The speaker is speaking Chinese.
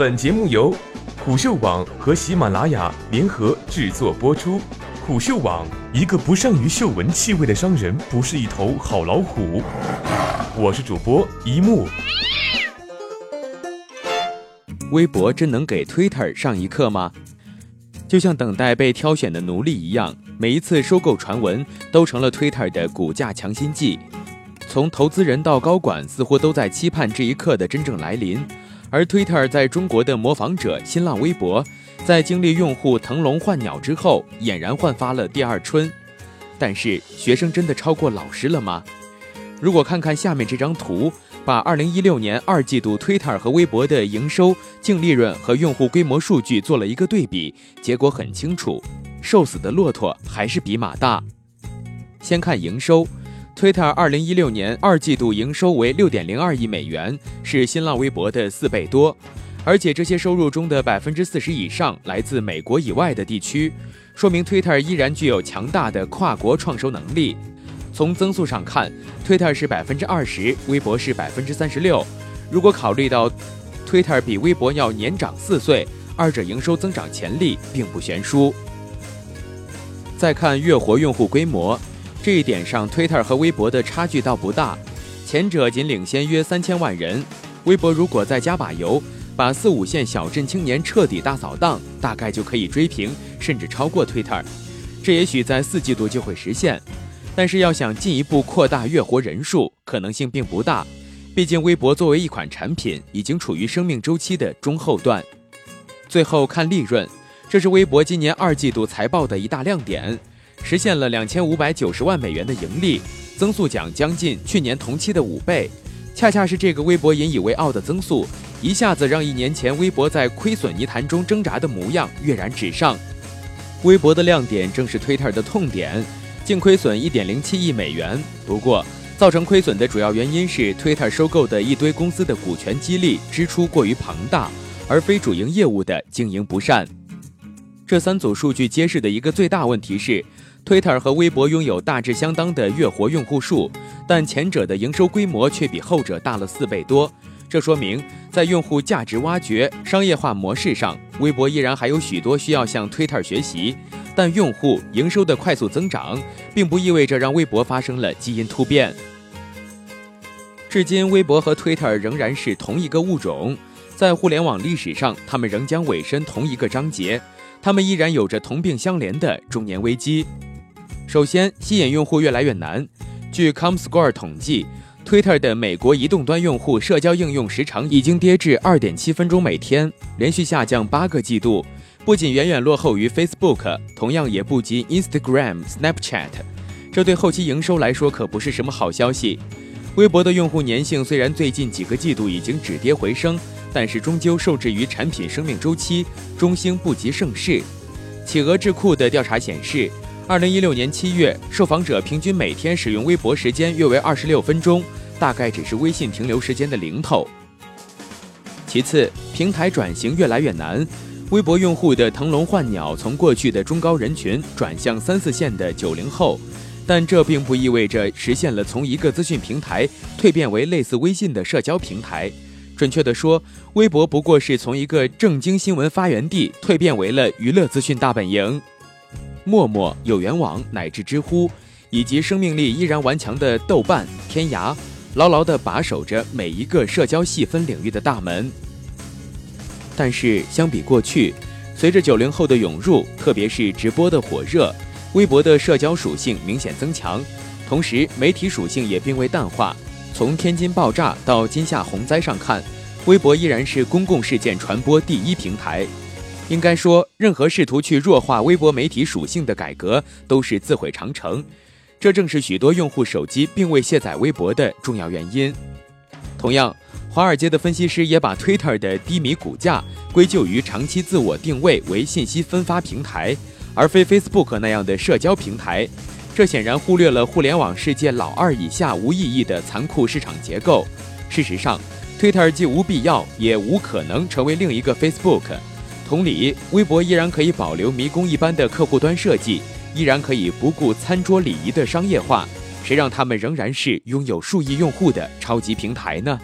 本节目由虎嗅网和喜马拉雅联合制作播出。虎嗅网：一个不善于嗅闻气味的商人，不是一头好老虎。我是主播一木。微博真能给 Twitter 上一课吗？就像等待被挑选的奴隶一样，每一次收购传闻都成了 Twitter 的股价强心剂。从投资人到高管，似乎都在期盼这一刻的真正来临。而 Twitter 在中国的模仿者新浪微博，在经历用户腾笼换鸟之后，俨然焕发了第二春。但是，学生真的超过老师了吗？如果看看下面这张图。把二零一六年二季度 Twitter 和微博的营收、净利润和用户规模数据做了一个对比，结果很清楚，瘦死的骆驼还是比马大。先看营收，Twitter 二零一六年二季度营收为六点零二亿美元，是新浪微博的四倍多，而且这些收入中的百分之四十以上来自美国以外的地区，说明 Twitter 依然具有强大的跨国创收能力。从增速上看，Twitter 是百分之二十，微博是百分之三十六。如果考虑到 Twitter 比微博要年长四岁，二者营收增长潜力并不悬殊。再看月活用户规模，这一点上，Twitter 和微博的差距倒不大，前者仅领先约三千万人。微博如果再加把油，把四五线小镇青年彻底大扫荡，大概就可以追平甚至超过 Twitter。这也许在四季度就会实现。但是要想进一步扩大月活人数，可能性并不大。毕竟微博作为一款产品，已经处于生命周期的中后段。最后看利润，这是微博今年二季度财报的一大亮点，实现了两千五百九十万美元的盈利，增速奖将近去年同期的五倍。恰恰是这个微博引以为傲的增速，一下子让一年前微博在亏损泥潭中挣扎的模样跃然纸上。微博的亮点正是 Twitter 的痛点。净亏损一点零七亿美元。不过，造成亏损的主要原因是 Twitter 收购的一堆公司的股权激励支出过于庞大，而非主营业务的经营不善。这三组数据揭示的一个最大问题是，Twitter 和微博拥有大致相当的月活用户数，但前者的营收规模却比后者大了四倍多。这说明，在用户价值挖掘、商业化模式上，微博依然还有许多需要向 Twitter 学习。但用户营收的快速增长，并不意味着让微博发生了基因突变。至今，微博和 Twitter 仍然是同一个物种，在互联网历史上，他们仍将委身同一个章节，他们依然有着同病相怜的中年危机。首先，吸引用户越来越难。据 Comscore 统计，Twitter 的美国移动端用户社交应用时长已经跌至二点七分钟每天，连续下降八个季度。不仅远远落后于 Facebook，同样也不及 Instagram、Snapchat，这对后期营收来说可不是什么好消息。微博的用户粘性虽然最近几个季度已经止跌回升，但是终究受制于产品生命周期，中兴不及盛世。企鹅智库的调查显示，二零一六年七月，受访者平均每天使用微博时间约为二十六分钟，大概只是微信停留时间的零头。其次，平台转型越来越难。微博用户的腾笼换鸟，从过去的中高人群转向三四线的九零后，但这并不意味着实现了从一个资讯平台蜕变为类似微信的社交平台。准确地说，微博不过是从一个正经新闻发源地蜕变为了娱乐资讯大本营。陌陌、有缘网乃至知乎，以及生命力依然顽强的豆瓣、天涯，牢牢地把守着每一个社交细分领域的大门。但是相比过去，随着九零后的涌入，特别是直播的火热，微博的社交属性明显增强，同时媒体属性也并未淡化。从天津爆炸到今夏洪灾上看，微博依然是公共事件传播第一平台。应该说，任何试图去弱化微博媒体属性的改革都是自毁长城。这正是许多用户手机并未卸载微博的重要原因。同样。华尔街的分析师也把 Twitter 的低迷股价归咎于长期自我定位为信息分发平台，而非 Facebook 那样的社交平台。这显然忽略了互联网世界老二以下无意义的残酷市场结构。事实上，Twitter 既无必要也无可能成为另一个 Facebook。同理，微博依然可以保留迷宫一般的客户端设计，依然可以不顾餐桌礼仪的商业化。谁让他们仍然是拥有数亿用户的超级平台呢？